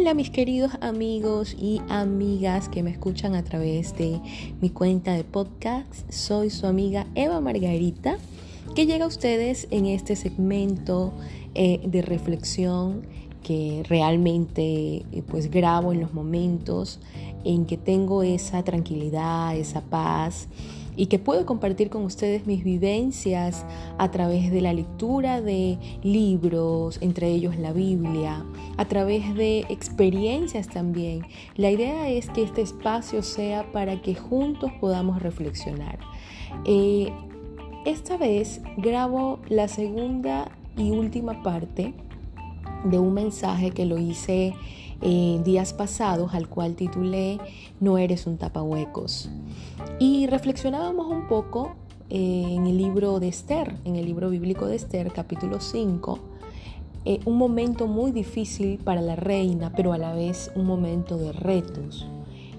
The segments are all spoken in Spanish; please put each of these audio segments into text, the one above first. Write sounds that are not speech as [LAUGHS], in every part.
Hola mis queridos amigos y amigas que me escuchan a través de mi cuenta de podcast. Soy su amiga Eva Margarita que llega a ustedes en este segmento eh, de reflexión que realmente eh, pues grabo en los momentos en que tengo esa tranquilidad, esa paz y que puedo compartir con ustedes mis vivencias a través de la lectura de libros, entre ellos la Biblia, a través de experiencias también. La idea es que este espacio sea para que juntos podamos reflexionar. Eh, esta vez grabo la segunda y última parte de un mensaje que lo hice en días pasados, al cual titulé No eres un tapahuecos. Y reflexionábamos un poco eh, en el libro de Esther, en el libro bíblico de Esther, capítulo 5, eh, un momento muy difícil para la reina, pero a la vez un momento de retos.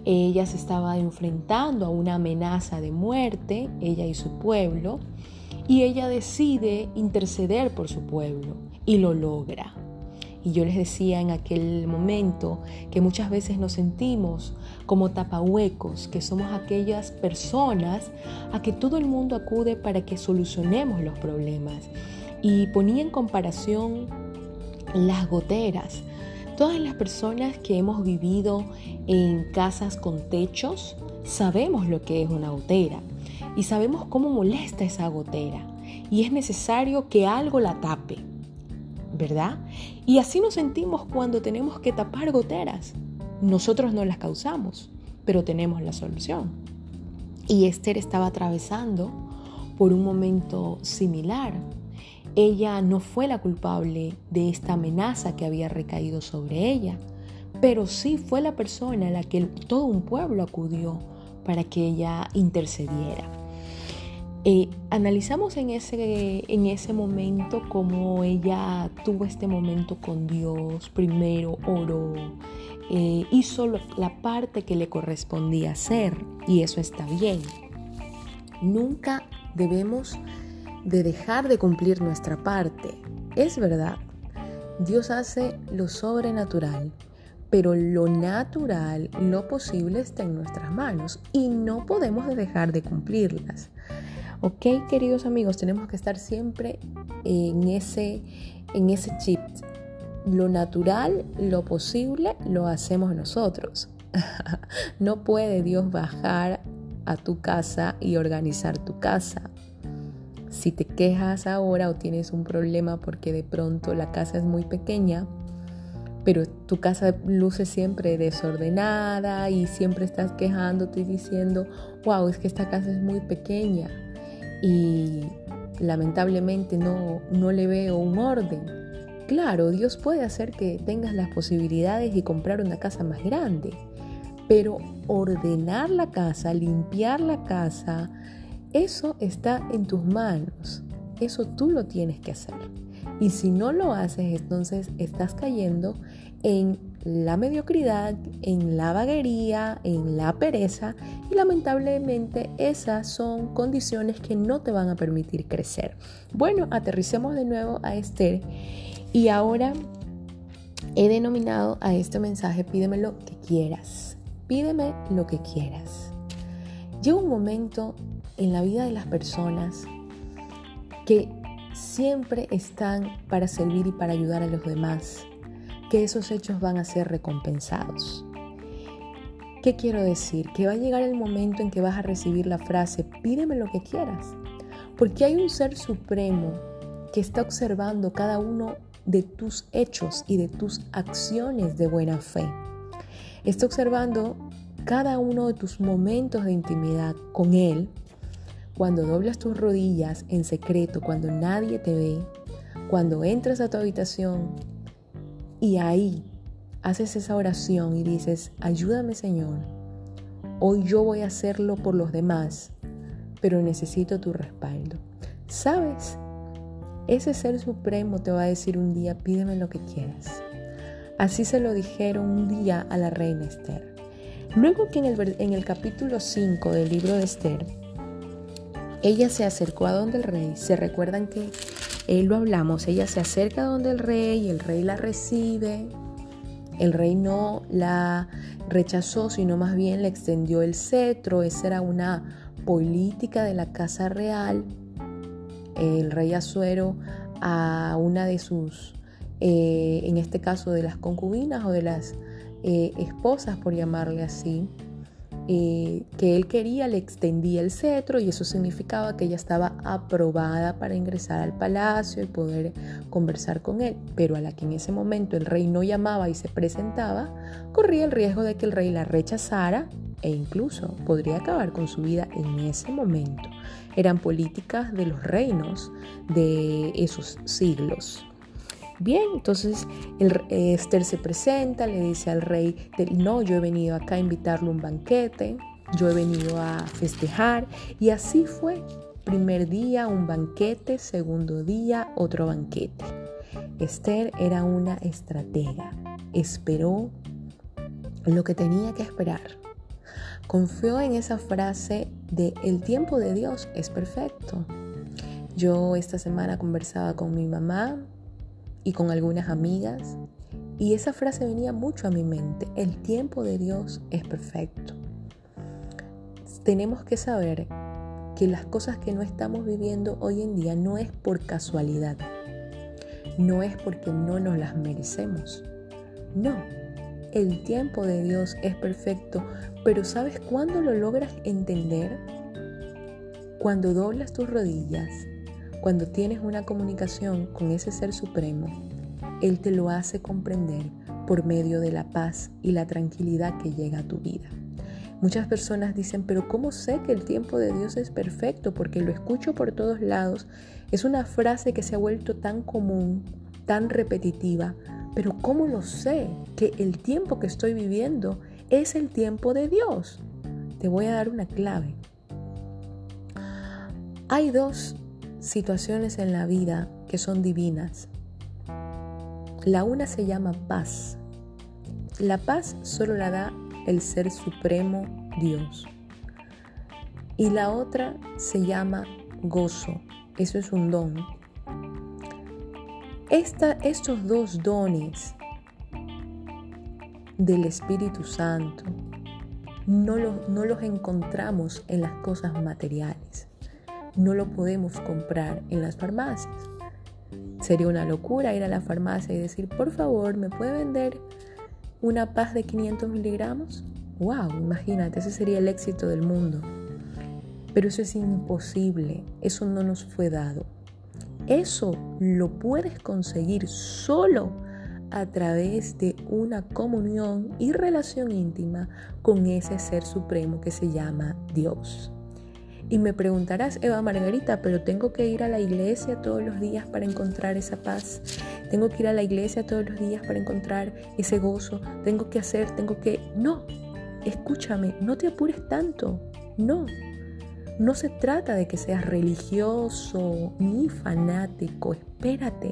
Ella se estaba enfrentando a una amenaza de muerte, ella y su pueblo, y ella decide interceder por su pueblo y lo logra. Y yo les decía en aquel momento que muchas veces nos sentimos como tapahuecos, que somos aquellas personas a que todo el mundo acude para que solucionemos los problemas. Y ponía en comparación las goteras. Todas las personas que hemos vivido en casas con techos sabemos lo que es una gotera y sabemos cómo molesta esa gotera y es necesario que algo la tape. ¿verdad? Y así nos sentimos cuando tenemos que tapar goteras. Nosotros no las causamos, pero tenemos la solución. Y Esther estaba atravesando por un momento similar. Ella no fue la culpable de esta amenaza que había recaído sobre ella, pero sí fue la persona a la que todo un pueblo acudió para que ella intercediera. Eh, analizamos en ese, en ese momento cómo ella tuvo este momento con Dios, primero oró, eh, hizo la parte que le correspondía hacer y eso está bien. Nunca debemos de dejar de cumplir nuestra parte. Es verdad, Dios hace lo sobrenatural, pero lo natural, lo posible está en nuestras manos y no podemos dejar de cumplirlas. Ok, queridos amigos, tenemos que estar siempre en ese, en ese chip. Lo natural, lo posible, lo hacemos nosotros. [LAUGHS] no puede Dios bajar a tu casa y organizar tu casa. Si te quejas ahora o tienes un problema porque de pronto la casa es muy pequeña, pero tu casa luce siempre desordenada y siempre estás quejándote y diciendo, wow, es que esta casa es muy pequeña y lamentablemente no, no le veo un orden. Claro, Dios puede hacer que tengas las posibilidades de comprar una casa más grande, pero ordenar la casa, limpiar la casa, eso está en tus manos. Eso tú lo tienes que hacer. Y si no lo haces, entonces estás cayendo en la mediocridad, en la vaguería, en la pereza y lamentablemente esas son condiciones que no te van a permitir crecer. Bueno, aterricemos de nuevo a Esther y ahora he denominado a este mensaje pídeme lo que quieras, pídeme lo que quieras. Llega un momento en la vida de las personas que siempre están para servir y para ayudar a los demás que esos hechos van a ser recompensados. ¿Qué quiero decir? Que va a llegar el momento en que vas a recibir la frase, pídeme lo que quieras, porque hay un ser supremo que está observando cada uno de tus hechos y de tus acciones de buena fe. Está observando cada uno de tus momentos de intimidad con Él, cuando doblas tus rodillas en secreto, cuando nadie te ve, cuando entras a tu habitación y ahí haces esa oración y dices, ayúdame Señor, hoy yo voy a hacerlo por los demás, pero necesito tu respaldo. ¿Sabes? Ese ser supremo te va a decir un día, pídeme lo que quieras. Así se lo dijeron un día a la reina Esther. Luego que en el, en el capítulo 5 del libro de Esther, ella se acercó a donde el rey, se recuerdan que él lo hablamos, ella se acerca donde el rey el rey la recibe El rey no la rechazó, sino más bien le extendió el cetro. Esa era una política de la casa real. El rey Azuero a una de sus, eh, en este caso de las concubinas o de las eh, esposas, por llamarle así, eh, que él quería, le extendía el cetro y eso significaba que ella estaba aprobada para ingresar al palacio y poder conversar con él. Pero a la que en ese momento el rey no llamaba y se presentaba, corría el riesgo de que el rey la rechazara e incluso podría acabar con su vida en ese momento. Eran políticas de los reinos de esos siglos. Bien, entonces Esther se presenta, le dice al rey, no, yo he venido acá a invitarle un banquete, yo he venido a festejar y así fue. Primer día un banquete, segundo día otro banquete. Esther era una estratega, esperó lo que tenía que esperar. Confió en esa frase de el tiempo de Dios es perfecto. Yo esta semana conversaba con mi mamá y con algunas amigas y esa frase venía mucho a mi mente. El tiempo de Dios es perfecto. Tenemos que saber que las cosas que no estamos viviendo hoy en día no es por casualidad. No es porque no nos las merecemos. No, el tiempo de Dios es perfecto, pero ¿sabes cuándo lo logras entender? Cuando doblas tus rodillas cuando tienes una comunicación con ese ser supremo, Él te lo hace comprender por medio de la paz y la tranquilidad que llega a tu vida. Muchas personas dicen, pero ¿cómo sé que el tiempo de Dios es perfecto? Porque lo escucho por todos lados. Es una frase que se ha vuelto tan común, tan repetitiva, pero ¿cómo lo sé que el tiempo que estoy viviendo es el tiempo de Dios? Te voy a dar una clave. Hay dos situaciones en la vida que son divinas. La una se llama paz. La paz solo la da el Ser Supremo Dios. Y la otra se llama gozo. Eso es un don. Estos dos dones del Espíritu Santo no no los encontramos en las cosas materiales no lo podemos comprar en las farmacias. Sería una locura ir a la farmacia y decir, por favor, ¿me puede vender una paz de 500 miligramos? ¡Wow! Imagínate, ese sería el éxito del mundo. Pero eso es imposible, eso no nos fue dado. Eso lo puedes conseguir solo a través de una comunión y relación íntima con ese ser supremo que se llama Dios. Y me preguntarás, Eva Margarita, pero tengo que ir a la iglesia todos los días para encontrar esa paz. Tengo que ir a la iglesia todos los días para encontrar ese gozo. Tengo que hacer, tengo que... No, escúchame, no te apures tanto. No, no se trata de que seas religioso ni fanático. Espérate.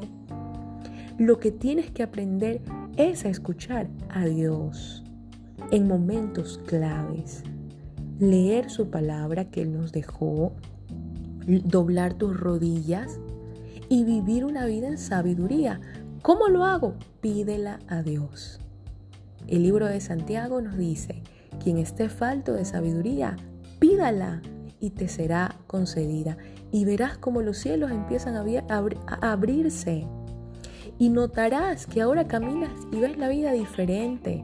Lo que tienes que aprender es a escuchar a Dios en momentos claves leer su palabra que Él nos dejó, doblar tus rodillas y vivir una vida en sabiduría. ¿Cómo lo hago? Pídela a Dios. El libro de Santiago nos dice, quien esté falto de sabiduría, pídala y te será concedida. Y verás como los cielos empiezan a, a abrirse. Y notarás que ahora caminas y ves la vida diferente.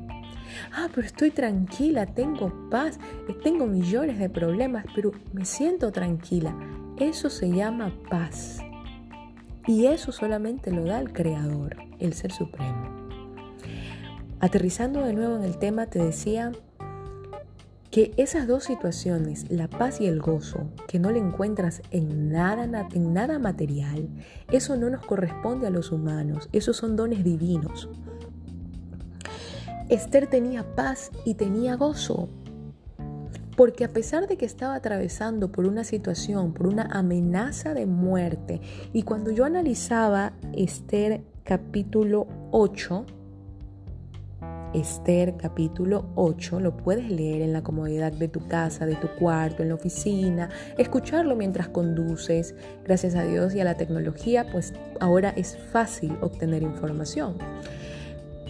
Ah, pero estoy tranquila, tengo paz, tengo millones de problemas, pero me siento tranquila. Eso se llama paz. Y eso solamente lo da el Creador, el Ser Supremo. Aterrizando de nuevo en el tema, te decía que esas dos situaciones, la paz y el gozo, que no le encuentras en nada, en nada material, eso no nos corresponde a los humanos, esos son dones divinos. Esther tenía paz y tenía gozo. Porque a pesar de que estaba atravesando por una situación, por una amenaza de muerte, y cuando yo analizaba Esther capítulo 8, Esther capítulo 8, lo puedes leer en la comodidad de tu casa, de tu cuarto, en la oficina, escucharlo mientras conduces. Gracias a Dios y a la tecnología, pues ahora es fácil obtener información.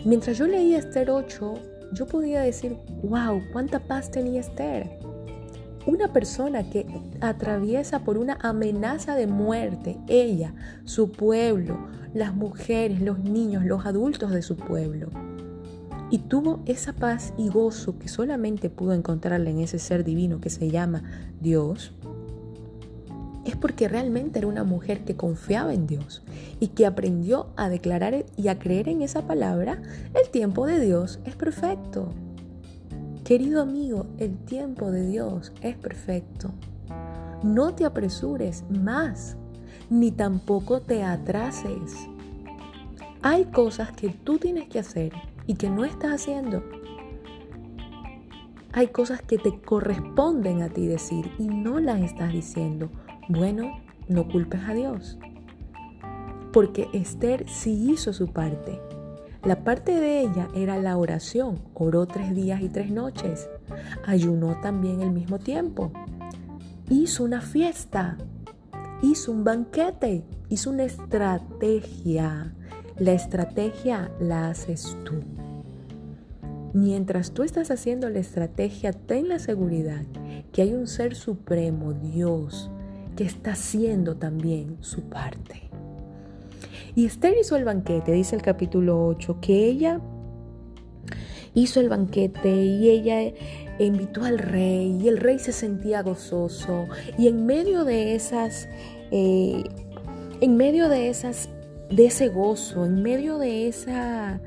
Mientras yo leía Esther 8, yo podía decir, wow, cuánta paz tenía Esther. Una persona que atraviesa por una amenaza de muerte, ella, su pueblo, las mujeres, los niños, los adultos de su pueblo. Y tuvo esa paz y gozo que solamente pudo encontrarle en ese ser divino que se llama Dios es porque realmente era una mujer que confiaba en Dios y que aprendió a declarar y a creer en esa palabra, el tiempo de Dios es perfecto. Querido amigo, el tiempo de Dios es perfecto. No te apresures más, ni tampoco te atrases. Hay cosas que tú tienes que hacer y que no estás haciendo. Hay cosas que te corresponden a ti decir y no las estás diciendo bueno, no culpes a Dios. Porque Esther sí hizo su parte. La parte de ella era la oración. Oró tres días y tres noches. Ayunó también el mismo tiempo. Hizo una fiesta. Hizo un banquete. Hizo una estrategia. La estrategia la haces tú. Mientras tú estás haciendo la estrategia, ten la seguridad que hay un ser supremo, Dios, que está haciendo también su parte. Y Esther hizo el banquete, dice el capítulo 8, que ella hizo el banquete y ella invitó al rey y el rey se sentía gozoso y en medio de esas, eh, en medio de esas, de ese gozo, en medio de esa,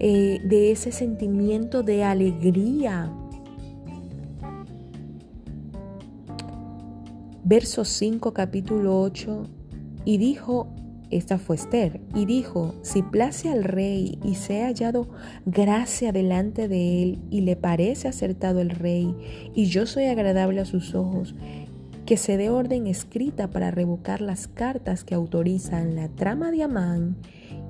eh, de ese sentimiento de alegría, verso 5, capítulo 8, y dijo, esta fue Esther, y dijo, si place al rey y se ha hallado gracia delante de él y le parece acertado el rey, y yo soy agradable a sus ojos, que se dé orden escrita para revocar las cartas que autorizan la trama de Amán,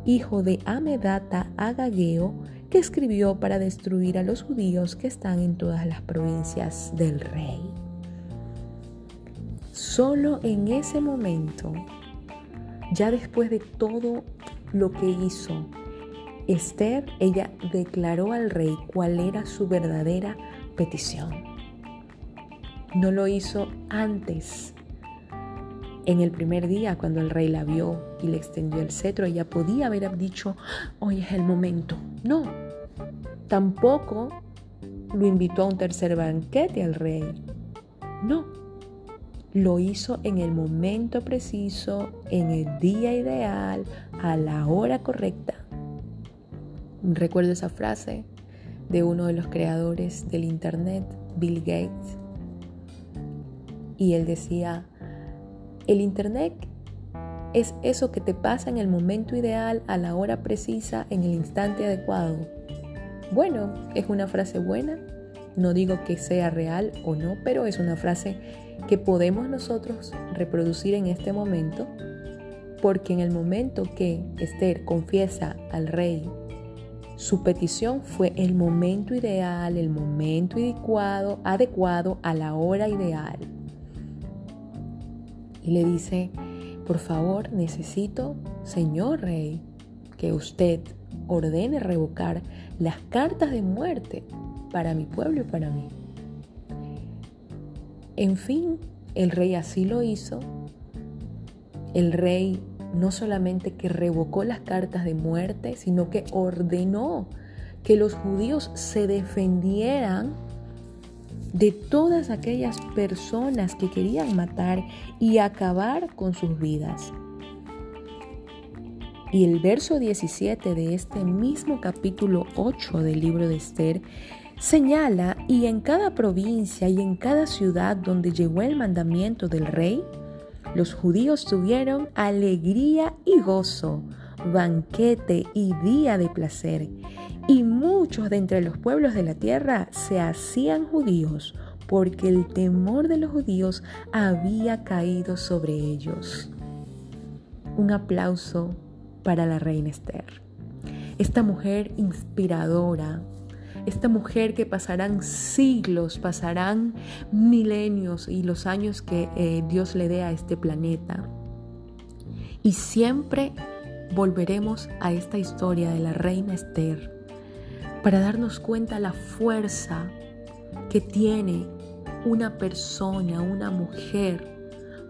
hijo de Amedata Agageo, que escribió para destruir a los judíos que están en todas las provincias del rey. Solo en ese momento, ya después de todo lo que hizo, Esther, ella declaró al rey cuál era su verdadera petición. No lo hizo antes. En el primer día, cuando el rey la vio y le extendió el cetro, ella podía haber dicho, hoy es el momento. No, tampoco lo invitó a un tercer banquete al rey. No, lo hizo en el momento preciso, en el día ideal, a la hora correcta. Recuerdo esa frase de uno de los creadores del Internet, Bill Gates. Y él decía, el Internet es eso que te pasa en el momento ideal, a la hora precisa, en el instante adecuado. Bueno, es una frase buena, no digo que sea real o no, pero es una frase que podemos nosotros reproducir en este momento, porque en el momento que Esther confiesa al rey su petición fue el momento ideal, el momento adecuado, adecuado a la hora ideal. Y le dice, por favor, necesito, señor rey, que usted ordene revocar las cartas de muerte para mi pueblo y para mí. En fin, el rey así lo hizo. El rey no solamente que revocó las cartas de muerte, sino que ordenó que los judíos se defendieran de todas aquellas personas que querían matar y acabar con sus vidas. Y el verso 17 de este mismo capítulo 8 del libro de Esther señala, y en cada provincia y en cada ciudad donde llegó el mandamiento del rey, los judíos tuvieron alegría y gozo, banquete y día de placer, y muchos de entre los pueblos de la tierra se hacían judíos, porque el temor de los judíos había caído sobre ellos. Un aplauso para la reina Esther. Esta mujer inspiradora, esta mujer que pasarán siglos, pasarán milenios y los años que eh, Dios le dé a este planeta. Y siempre volveremos a esta historia de la reina Esther, para darnos cuenta la fuerza que tiene una persona, una mujer,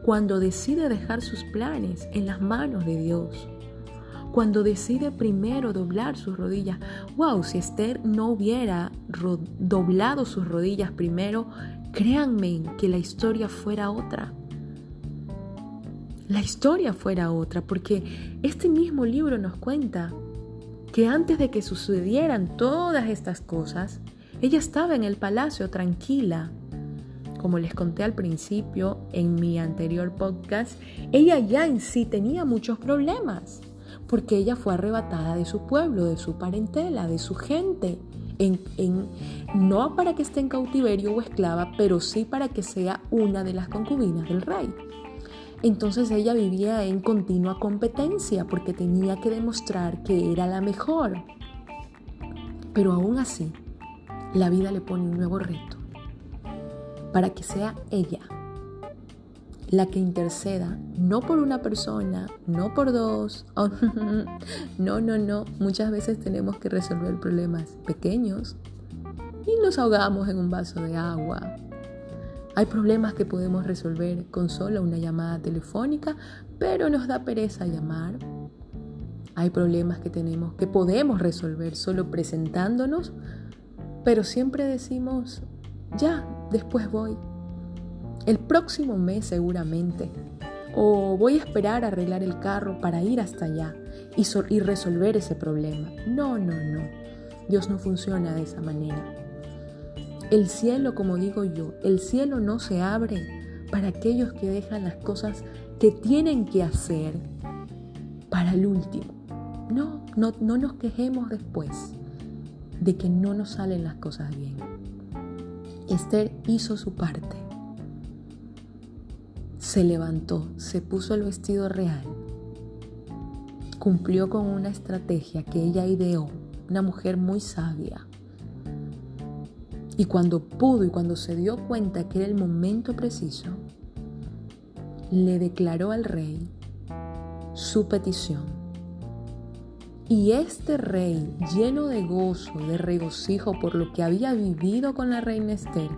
cuando decide dejar sus planes en las manos de Dios. Cuando decide primero doblar sus rodillas. Wow, si Esther no hubiera doblado sus rodillas primero, créanme que la historia fuera otra. La historia fuera otra, porque este mismo libro nos cuenta que antes de que sucedieran todas estas cosas, ella estaba en el palacio tranquila, como les conté al principio en mi anterior podcast, ella ya en sí tenía muchos problemas, porque ella fue arrebatada de su pueblo, de su parentela, de su gente. En, no para que esté en cautiverio o esclava, pero sí para que sea una de las concubinas del rey. Entonces ella vivía en continua competencia porque tenía que demostrar que era la mejor. Pero aún así, la vida le pone un nuevo reto para que sea ella la que interceda, no por una persona, no por dos, [LAUGHS] no, no, no, muchas veces tenemos que resolver problemas pequeños y nos ahogamos en un vaso de agua. Hay problemas que podemos resolver con solo una llamada telefónica, pero nos da pereza llamar. Hay problemas que tenemos que podemos resolver solo presentándonos, pero siempre decimos, ya, después voy. El próximo mes seguramente. O voy a esperar a arreglar el carro para ir hasta allá y, y resolver ese problema. No, no, no. Dios no funciona de esa manera. El cielo, como digo yo, el cielo no se abre para aquellos que dejan las cosas que tienen que hacer para el último. No, no, no nos quejemos después de que no nos salen las cosas bien. Esther hizo su parte. Se levantó, se puso el vestido real, cumplió con una estrategia que ella ideó, una mujer muy sabia. Y cuando pudo y cuando se dio cuenta que era el momento preciso, le declaró al rey su petición y este rey, lleno de gozo, de regocijo por lo que había vivido con la reina Esther,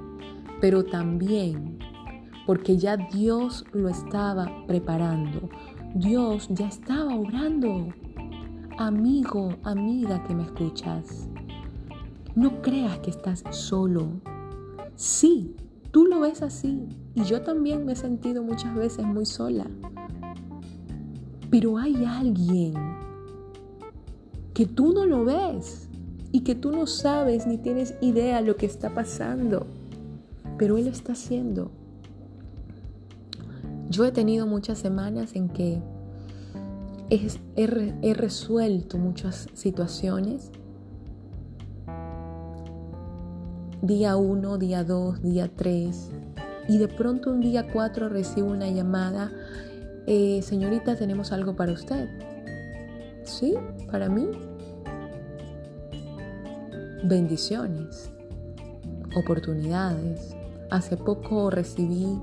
pero también porque ya Dios lo estaba preparando, Dios ya estaba obrando. Amigo, amiga que me escuchas, no creas que estás solo. Sí, tú lo ves así y yo también me he sentido muchas veces muy sola. Pero hay alguien que tú no lo ves y que tú no sabes ni tienes idea lo que está pasando, pero Él lo está haciendo. Yo he tenido muchas semanas en que he, he resuelto muchas situaciones. Día 1, día 2, día 3. Y de pronto un día 4 recibo una llamada. Eh, señorita, tenemos algo para usted. ¿Sí? ¿Para mí? Bendiciones, oportunidades. Hace poco recibí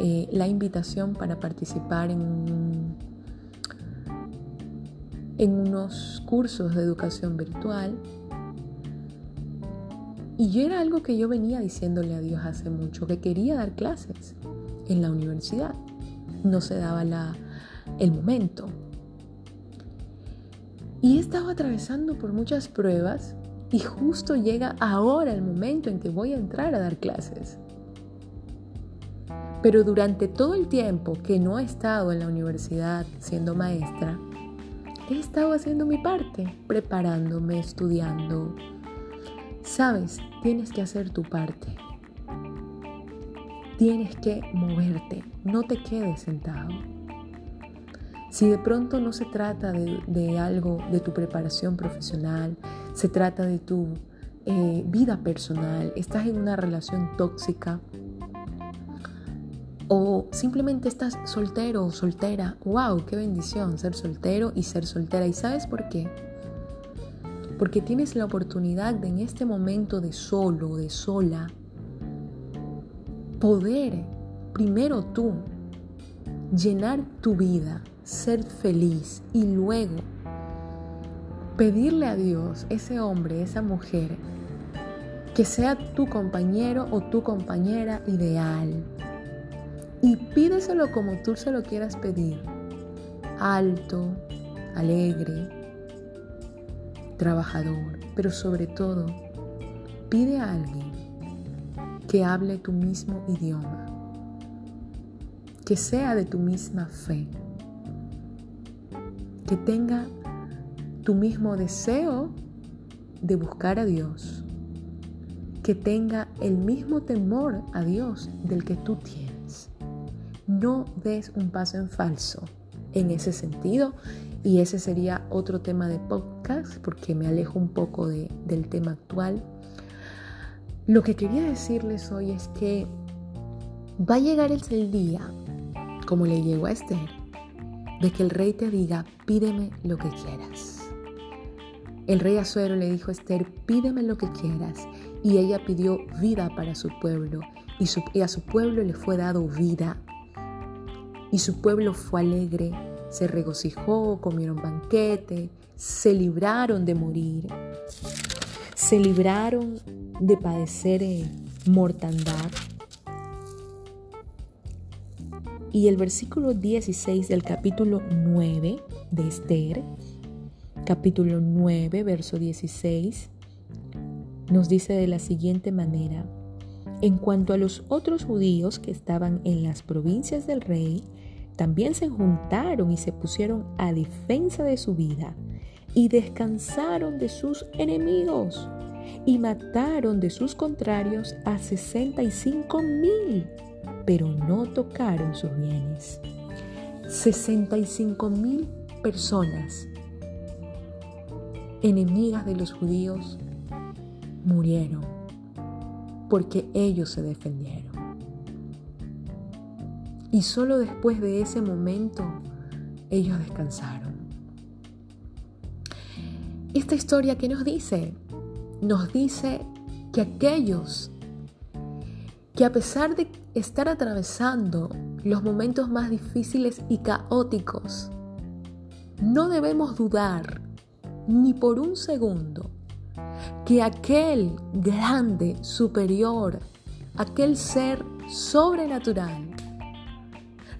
eh, la invitación para participar en, en unos cursos de educación virtual. Y yo era algo que yo venía diciéndole a Dios hace mucho, que quería dar clases en la universidad. No se daba la, el momento. Y he estado atravesando por muchas pruebas y justo llega ahora el momento en que voy a entrar a dar clases. Pero durante todo el tiempo que no he estado en la universidad siendo maestra, he estado haciendo mi parte, preparándome, estudiando. Sabes, tienes que hacer tu parte. Tienes que moverte, no te quedes sentado. Si de pronto no se trata de, algo de tu preparación profesional, se trata de tu eh, vida personal, estás en una relación tóxica o simplemente estás soltero o soltera, wow, qué bendición ser soltero y ser soltera. ¿Y sabes por qué? Porque tienes la oportunidad de en este momento de solo, de sola, poder primero tú llenar tu vida ser feliz y luego pedirle a Dios, ese hombre, esa mujer, que sea tu compañero o tu compañera ideal. Y pídeselo como tú se lo quieras pedir. Alto, alegre, trabajador, pero sobre todo, pide a alguien que hable tu mismo idioma, que sea de tu misma fe, que tenga tu mismo deseo de buscar a Dios, que tenga el mismo temor a Dios del que tú tienes. No des un paso en falso en ese sentido y ese sería otro tema de podcast porque me alejo un poco del tema actual. Lo que quería decirles hoy es que va a llegar el día, como le llegó a Esther, de que el rey te diga, pídeme lo que quieras. El rey Azuero le dijo a Esther, pídeme lo que quieras. Y ella pidió vida para su pueblo. Y, a su pueblo le fue dado vida. Y su pueblo fue alegre, se regocijó, comieron banquete, se libraron de morir, se libraron de padecer eh, mortandad. Y el versículo 16 del capítulo 9 de Esther capítulo 9, verso 16, nos dice de la siguiente manera, en cuanto a los otros judíos que estaban en las provincias del rey, también se juntaron y se pusieron a defensa de su vida y descansaron de sus enemigos y mataron de sus contrarios a 65 mil, pero no tocaron sus bienes. 65 mil personas enemigas de los judíos murieron porque ellos se defendieron. Y solo después de ese momento ellos descansaron. Esta historia que nos dice, nos dice que aquellos que a pesar de estar atravesando los momentos más difíciles y caóticos, no debemos dudar ni por un segundo que aquel grande, superior, aquel ser sobrenatural,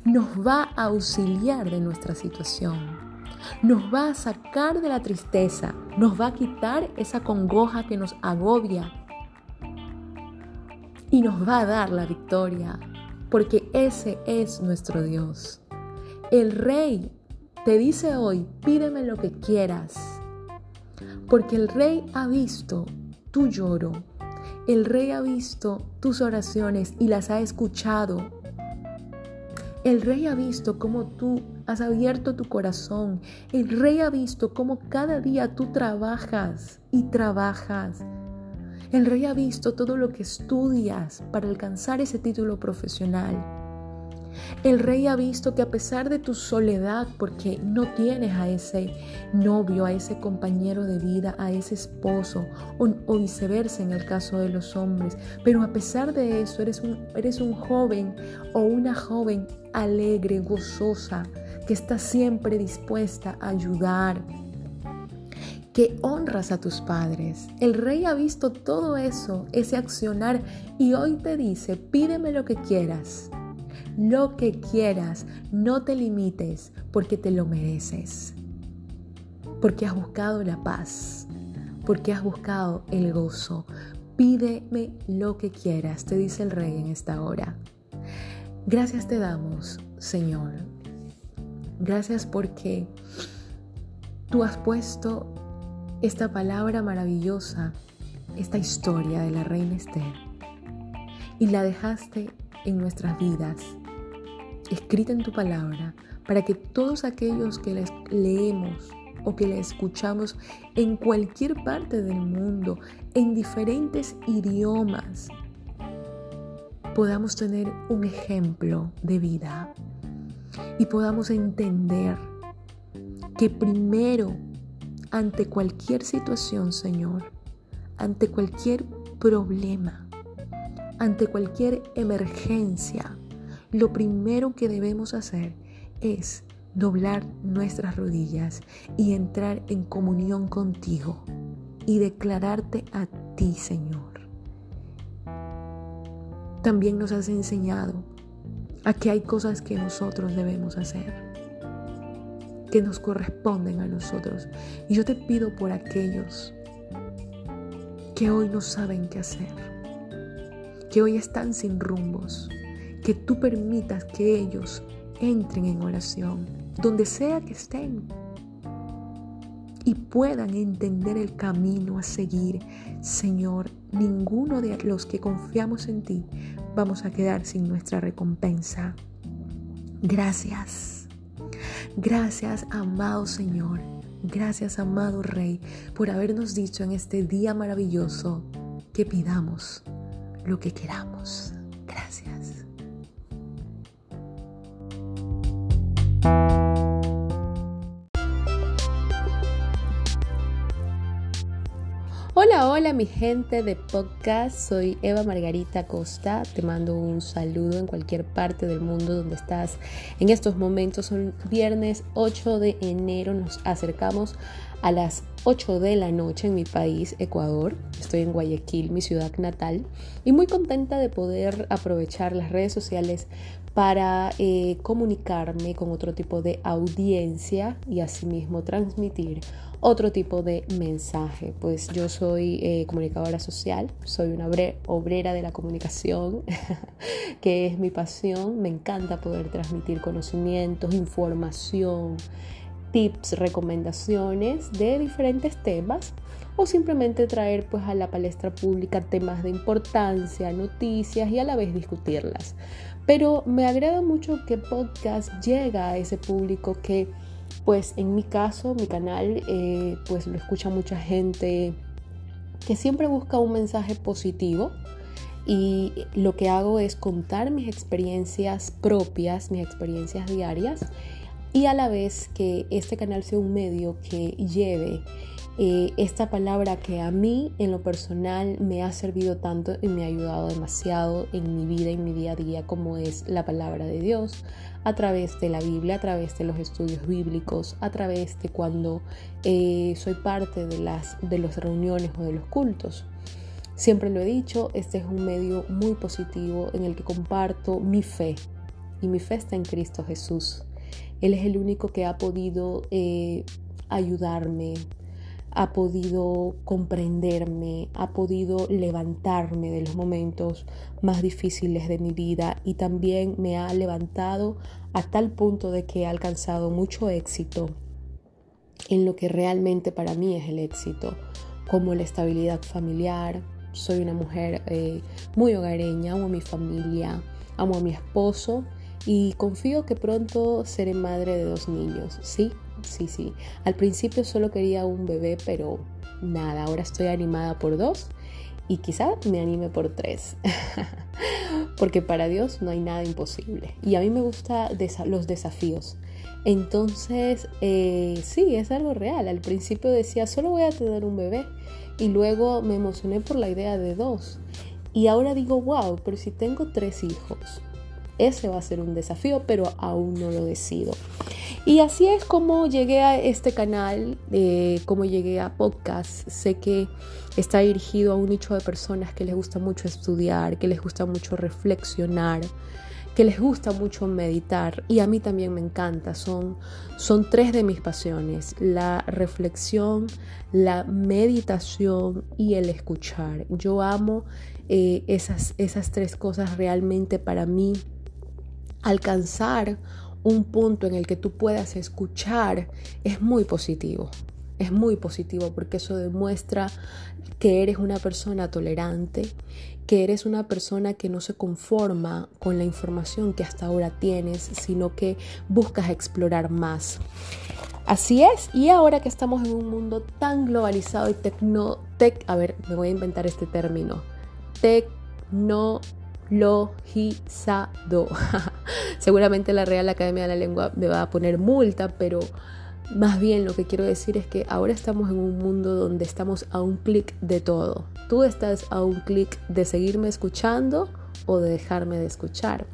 nos va a auxiliar de nuestra situación, nos va a sacar de la tristeza, nos va a quitar esa congoja que nos agobia y nos va a dar la victoria, porque ese es nuestro Dios. El Rey te dice hoy, pídeme lo que quieras porque el rey ha visto tu lloro, el rey ha visto tus oraciones y las ha escuchado. El rey ha visto cómo tú has abierto tu corazón. El rey ha visto cómo cada día tú trabajas y trabajas. El rey ha visto todo lo que estudias para alcanzar ese título profesional. El rey ha visto que a pesar de tu soledad, porque no tienes a ese novio, a ese compañero de vida, a ese esposo, o, viceversa en el caso de los hombres, pero a pesar de eso eres un, eres un joven o una joven alegre, gozosa, que está siempre dispuesta a ayudar, que honras a tus padres. El rey ha visto todo eso, ese accionar, y hoy te dice, pídeme lo que quieras lo que quieras, no te limites porque te lo mereces. Porque has buscado la paz, porque has buscado el gozo. Pídeme lo que quieras, te dice el rey en esta hora. Gracias te damos, Señor. Gracias porque tú has puesto esta palabra maravillosa, esta historia de la reina Esther, y la dejaste en nuestras vidas escrita en tu palabra, para que todos aquellos que la leemos o que la escuchamos en cualquier parte del mundo, en diferentes idiomas, podamos tener un ejemplo de vida y podamos entender que primero, ante cualquier situación, Señor, ante cualquier problema, ante cualquier emergencia, lo primero que debemos hacer es doblar nuestras rodillas y entrar en comunión contigo y declararte a ti, Señor. También nos has enseñado a que hay cosas que nosotros debemos hacer, que nos corresponden a nosotros. Y yo te pido por aquellos que hoy no saben qué hacer, que hoy están sin rumbos, que tú permitas que ellos entren en oración, donde sea que estén, y puedan entender el camino a seguir. Señor, ninguno de los que confiamos en ti vamos a quedar sin nuestra recompensa. Gracias. Gracias, amado Señor. Gracias, amado Rey, por habernos dicho en este día maravilloso que pidamos lo que queramos. Gracias. Hola, mi gente de podcast, soy Eva Margarita Costa, te mando un saludo en cualquier parte del mundo donde estás. En estos momentos, son viernes 8 de enero, nos acercamos a las 8 de la noche en mi país, Ecuador, estoy en Guayaquil, mi ciudad natal, y muy contenta de poder aprovechar las redes sociales para eh, comunicarme con otro tipo de audiencia y asimismo transmitir otro tipo de mensaje. Pues yo soy eh, comunicadora social, soy una obrera de la comunicación, [LAUGHS] que es mi pasión. Me encanta poder transmitir conocimientos, información, tips, recomendaciones de diferentes temas o simplemente traer pues a la palestra pública temas de importancia, noticias y a la vez discutirlas. Pero me agrada mucho que podcast llega a ese público que pues en mi caso, mi canal, eh, pues lo escucha mucha gente que siempre busca un mensaje positivo. Y lo que hago es contar mis experiencias propias, mis experiencias diarias y a la vez que este canal sea un medio que lleve eh, esta palabra que a mí en lo personal me ha servido tanto y me ha ayudado demasiado en mi vida, en mi día a día, como es la palabra de Dios, a través de la Biblia, a través de los estudios bíblicos, a través de cuando eh, soy parte de las de las reuniones o de los cultos. Siempre lo he dicho, este es un medio muy positivo en el que comparto mi fe y mi fe está en Cristo Jesús. Él es el único que ha podido eh, ayudarme, ha podido comprenderme, ha podido levantarme de los momentos más difíciles de mi vida y también me ha levantado a tal punto de que he alcanzado mucho éxito en lo que realmente para mí es el éxito, como la estabilidad familiar. Soy una mujer eh, muy hogareña, amo a mi familia, amo a mi esposo y confío que pronto seré madre de dos niños, ¿sí? Sí, sí. Al principio solo quería un bebé, pero nada, ahora estoy animada por dos y quizá me anime por tres. [LAUGHS] Porque para Dios no hay nada imposible. Y a mí me gustan los desafíos. Entonces, eh, sí, es algo real. Al principio decía, solo voy a tener un bebé. Y luego me emocioné por la idea de dos. Y ahora digo, wow, pero si tengo tres hijos, ese va a ser un desafío, pero aún no lo decido. Y así es como llegué a este canal, eh, como llegué a podcast. Sé que está dirigido a un nicho de personas que les gusta mucho estudiar, que les gusta mucho reflexionar, que les gusta mucho meditar. Y a mí también me encanta. Son, son tres de mis pasiones. La reflexión, la meditación y el escuchar. Yo amo eh, esas, esas tres cosas realmente para mí. Alcanzar un punto en el que tú puedas escuchar es muy positivo. Es muy positivo porque eso demuestra que eres una persona tolerante, que eres una persona que no se conforma con la información que hasta ahora tienes, sino que buscas explorar más. Así es, y ahora que estamos en un mundo tan globalizado y tecno, tec, a ver, me voy a inventar este término, tecno logizado. [LAUGHS] Seguramente la Real Academia de la Lengua me va a poner multa, pero más bien lo que quiero decir es que ahora estamos en un mundo donde estamos a un clic de todo. Tú estás a un clic de seguirme escuchando o de dejarme de escuchar.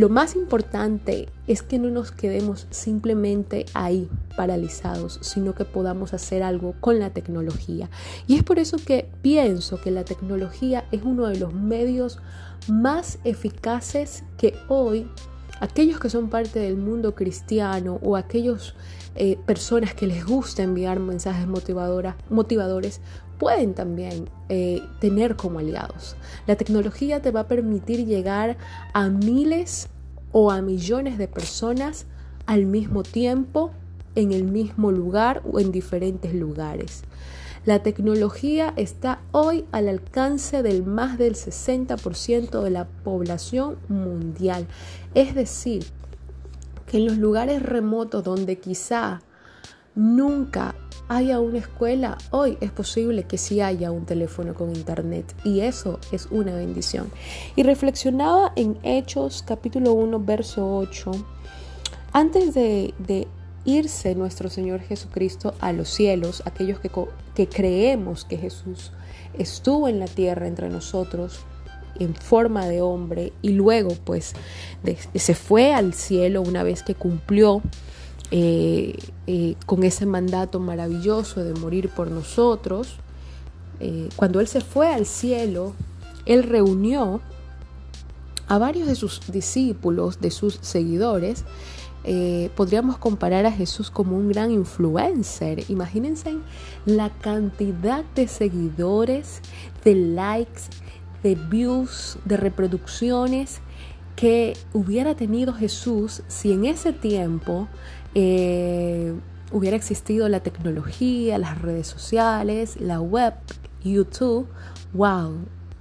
Lo más importante es que no nos quedemos simplemente ahí paralizados, sino que podamos hacer algo con la tecnología. Y es por eso que pienso que la tecnología es uno de los medios más eficaces que hoy aquellos que son parte del mundo cristiano o aquellos eh, personas que les gusta enviar mensajes motivadores pueden también eh, tener como aliados. La tecnología te va a permitir llegar a miles o a millones de personas al mismo tiempo, en el mismo lugar o en diferentes lugares. La tecnología está hoy al alcance del más del 60% de la población mundial. Es decir, que en los lugares remotos donde quizá nunca haya una escuela, hoy es posible que sí haya un teléfono con internet y eso es una bendición. Y reflexionaba en Hechos capítulo 1, verso 8, antes de, irse nuestro Señor Jesucristo a los cielos, aquellos que, que creemos que Jesús estuvo en la tierra entre nosotros, en forma de hombre y luego pues se fue al cielo una vez que cumplió eh, eh, con ese mandato maravilloso de morir por nosotros. Eh, cuando Él se fue al cielo, Él reunió a varios de sus discípulos, de sus seguidores. podríamos comparar a Jesús como un gran influencer. Imagínense la cantidad de seguidores, de likes, de views, de reproducciones que hubiera tenido Jesús si en ese tiempo eh, hubiera existido la tecnología, las redes sociales, la web, YouTube, wow,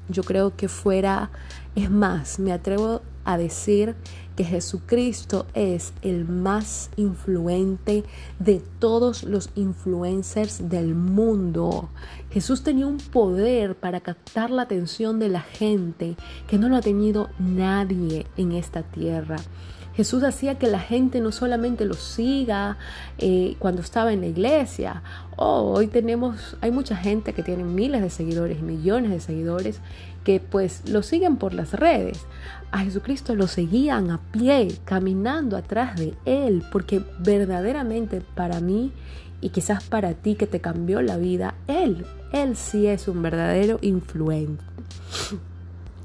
yo creo que fuera, es más, me atrevo a decir que Jesucristo es el más influente de todos los influencers del mundo. Jesús tenía un poder para captar la atención de la gente que no lo ha tenido nadie en esta tierra. Jesús hacía que la gente no solamente lo siga eh, cuando estaba en la iglesia. Oh, hoy tenemos, hay mucha gente que tiene miles de seguidores, millones de seguidores, que pues lo siguen por las redes. A Jesucristo lo seguían a pie, caminando atrás de Él, porque verdaderamente para mí y quizás para ti que te cambió la vida, Él, Él sí es un verdadero influente.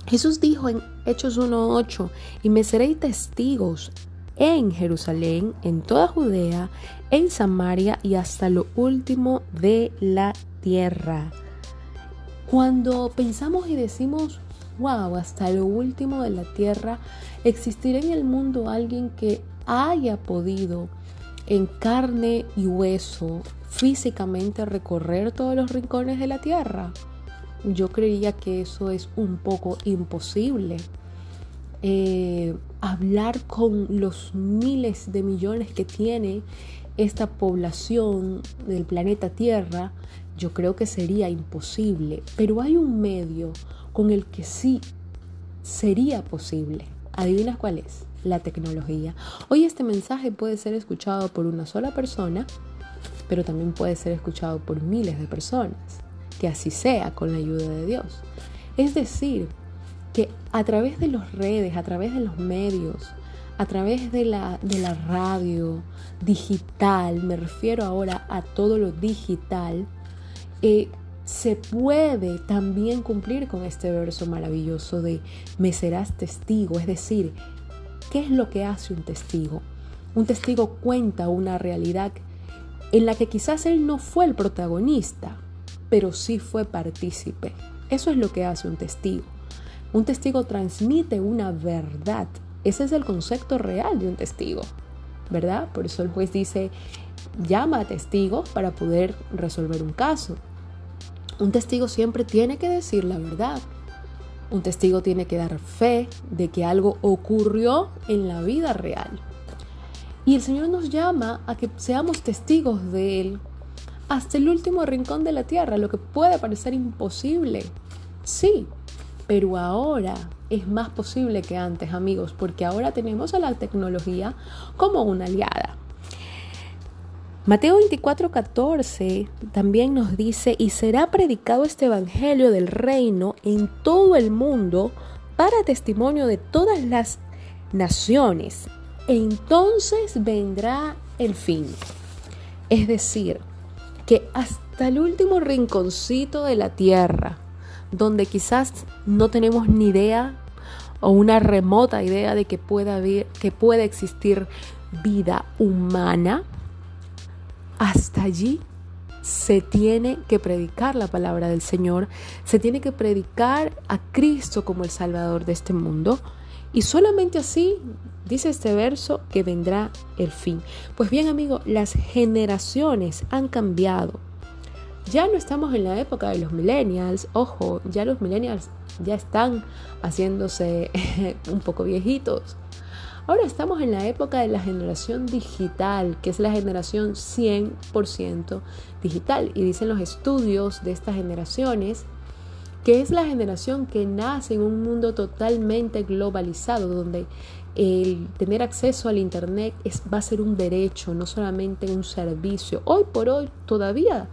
Jesús dijo en Hechos 1.8, y me seréis testigos en Jerusalén, en toda Judea, en Samaria y hasta lo último de la tierra. Cuando pensamos y decimos, wow, hasta lo último de la tierra, ¿existirá en el mundo alguien que haya podido en carne y hueso físicamente recorrer todos los rincones de la tierra? Yo creía que eso es un poco imposible. Eh, hablar con los miles de millones que tiene esta población del planeta Tierra, yo creo que sería imposible. Pero hay un medio con el que sí sería posible. ¿Adivinas cuál es? La tecnología. Hoy este mensaje puede ser escuchado por una sola persona, pero también puede ser escuchado por miles de personas que así sea con la ayuda de Dios. Es decir, que a través de las redes, a través de los medios, a través de la, de la radio digital, me refiero ahora a todo lo digital, eh, se puede también cumplir con este verso maravilloso de me serás testigo, es decir, ¿qué es lo que hace un testigo? Un testigo cuenta una realidad en la que quizás él no fue el protagonista, pero sí fue partícipe. Eso es lo que hace un testigo. Un testigo transmite una verdad. Ese es el concepto real de un testigo, ¿verdad? Por eso el juez dice, llama a testigos para poder resolver un caso. Un testigo siempre tiene que decir la verdad. Un testigo tiene que dar fe de que algo ocurrió en la vida real. Y el Señor nos llama a que seamos testigos de Él hasta el último rincón de la tierra, lo que puede parecer imposible. Sí, pero ahora es más posible que antes, amigos, porque ahora tenemos a la tecnología como una aliada. Mateo 24:14 también nos dice, y será predicado este Evangelio del reino en todo el mundo para testimonio de todas las naciones. Entonces vendrá el fin. Es decir, que hasta el último rinconcito de la tierra, donde quizás no tenemos ni idea o una remota idea de que pueda, que pueda existir vida humana, hasta allí se tiene que predicar la palabra del Señor, se tiene que predicar a Cristo como el Salvador de este mundo. Y solamente así, dice este verso, que vendrá el fin. Pues bien, amigo, las generaciones han cambiado. Ya no estamos en la época de los millennials, ojo, ya los millennials ya están haciéndose [LAUGHS] un poco viejitos. Ahora estamos en la época de la generación digital, que es la generación 100% digital. Y dicen los estudios de estas generaciones que es la generación que nace en un mundo totalmente globalizado, donde el tener acceso al Internet va a ser un derecho, no solamente un servicio. Hoy por hoy todavía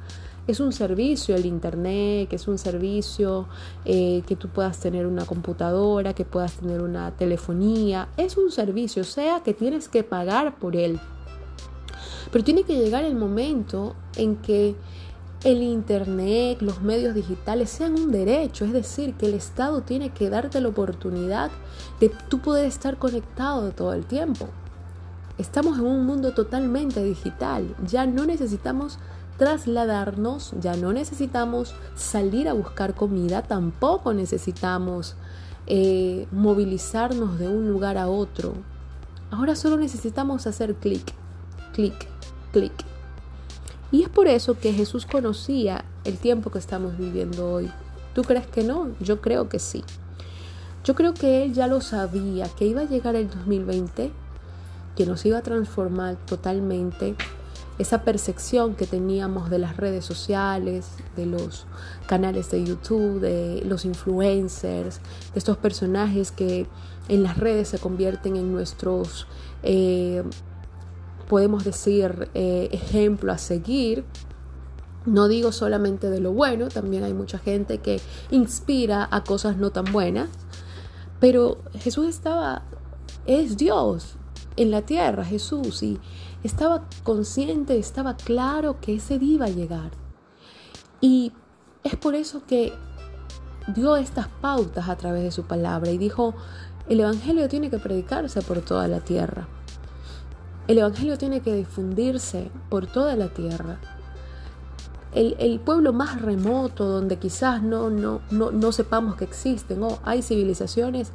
es un servicio el Internet, que es un servicio eh, que tú puedas tener una computadora, que puedas tener una telefonía. Es un servicio, o sea que tienes que pagar por él. Pero tiene que llegar el momento en que el Internet, los medios digitales sean un derecho, es decir, que el Estado tiene que darte la oportunidad de tú poder estar conectado todo el tiempo. Estamos en un mundo totalmente digital, ya no necesitamos trasladarnos, ya no necesitamos salir a buscar comida, tampoco necesitamos eh, movilizarnos de un lugar a otro. Ahora solo necesitamos hacer clic, clic, clic. Y es por eso que Jesús conocía el tiempo que estamos viviendo hoy. ¿Tú crees que no? Yo creo que sí. Yo creo que Él ya lo sabía, que iba a llegar el 2020, que nos iba a transformar totalmente esa percepción que teníamos de las redes sociales, de los canales de YouTube, de los influencers, de estos personajes que en las redes se convierten en nuestros, eh, podemos decir, eh, ejemplo a seguir. No digo solamente de lo bueno, también hay mucha gente que inspira a cosas no tan buenas, pero Jesús estaba, es Dios en la tierra, Jesús, y estaba consciente, estaba claro que ese día iba a llegar. Y es por eso que dio estas pautas a través de su palabra y dijo, el Evangelio tiene que predicarse por toda la tierra. El Evangelio tiene que difundirse por toda la tierra. El, pueblo más remoto, donde quizás no, no, no, sepamos que existen, o hay civilizaciones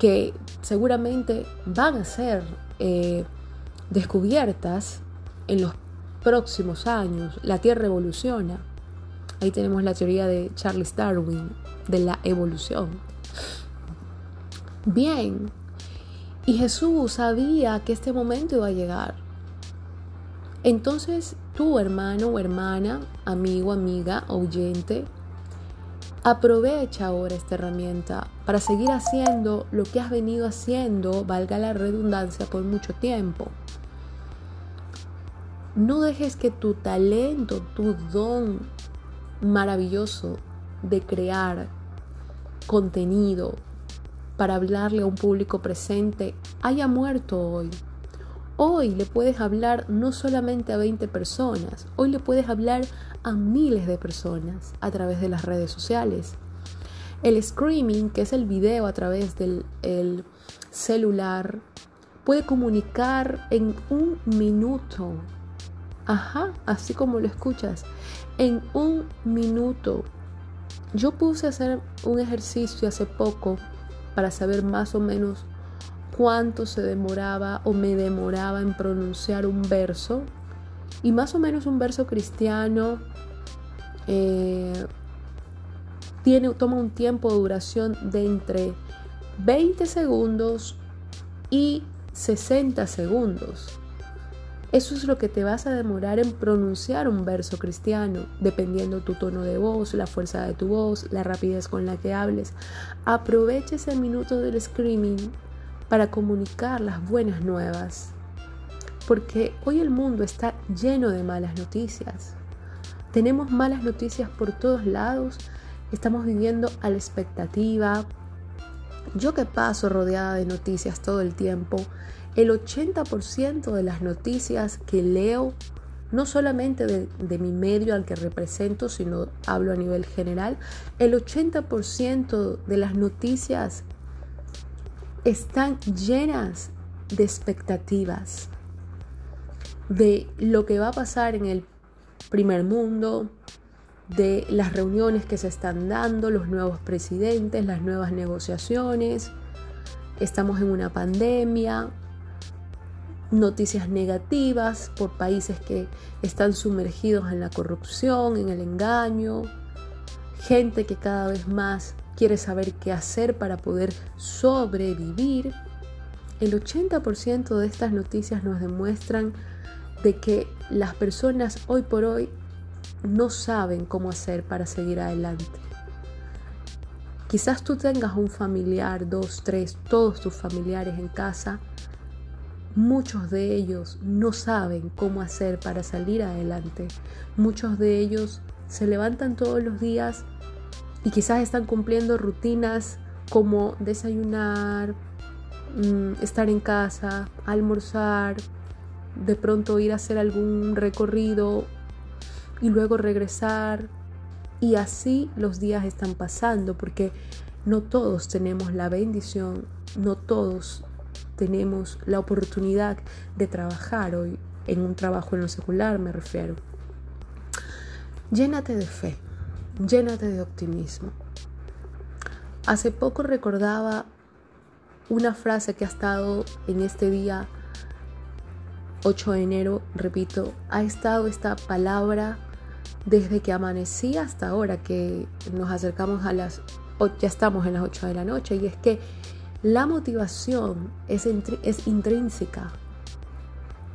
que seguramente van a ser eh, descubiertas en los próximos años. La Tierra evoluciona. Ahí tenemos la teoría de Charles Darwin de la evolución. Bien, y Jesús sabía que este momento iba a llegar. Entonces tú, hermano o hermana, amigo, amiga, oyente, aprovecha ahora esta herramienta para seguir haciendo lo que has venido haciendo, valga la redundancia, por mucho tiempo. No dejes que tu talento, tu don maravilloso de crear contenido para hablarle a un público presente haya muerto hoy. Hoy le puedes hablar no solamente a 20 personas, hoy le puedes hablar a miles de personas a través de las redes sociales. El screaming, que es el video a través del celular, puede comunicar en un minuto Ajá, así como lo escuchas. En un minuto. Yo puse a hacer un ejercicio hace poco para saber más o menos cuánto se demoraba o me demoraba en pronunciar un verso. Y más o menos un verso cristiano eh, tiene, toma un tiempo de duración de entre 20 segundos y 60 segundos. Eso es lo que te vas a demorar en pronunciar un verso cristiano, dependiendo tu tono de voz, la fuerza de tu voz, la rapidez con la que hables. Aprovecha ese minuto del screaming para comunicar las buenas nuevas. Porque hoy el mundo está lleno de malas noticias. Tenemos malas noticias por todos lados. Estamos viviendo a la expectativa. Yo que paso rodeada de noticias todo el tiempo, el 80% de las noticias que leo, no solamente de, mi medio al que represento, sino hablo a nivel general, el 80% de las noticias están llenas de expectativas, de lo que va a pasar en el primer mundo, de las reuniones que se están dando, los nuevos presidentes, las nuevas negociaciones. Estamos en una pandemia, noticias negativas por países que están sumergidos en la corrupción, en el engaño, gente que cada vez más quiere saber qué hacer para poder sobrevivir. El 80% de estas noticias nos demuestran de que las personas hoy por hoy no saben cómo hacer para seguir adelante. Quizás tú tengas un familiar, dos, tres, todos tus familiares en casa. Muchos de ellos no saben cómo hacer para salir adelante. Muchos de ellos se levantan todos los días y quizás están cumpliendo rutinas como desayunar, mm, estar en casa, almorzar, de pronto ir a hacer algún recorrido y luego regresar. Y así los días están pasando porque no todos tenemos la bendición, no todos tenemos la oportunidad de trabajar hoy en un trabajo en lo secular, me refiero. Llénate de fe, llénate de optimismo. Hace poco recordaba una frase que ha estado en este día 8 de enero, repito, ha estado esta palabra desde que amanecí hasta ahora que nos acercamos a las, ya estamos en las 8 de la noche, y es que la motivación es, intrínseca.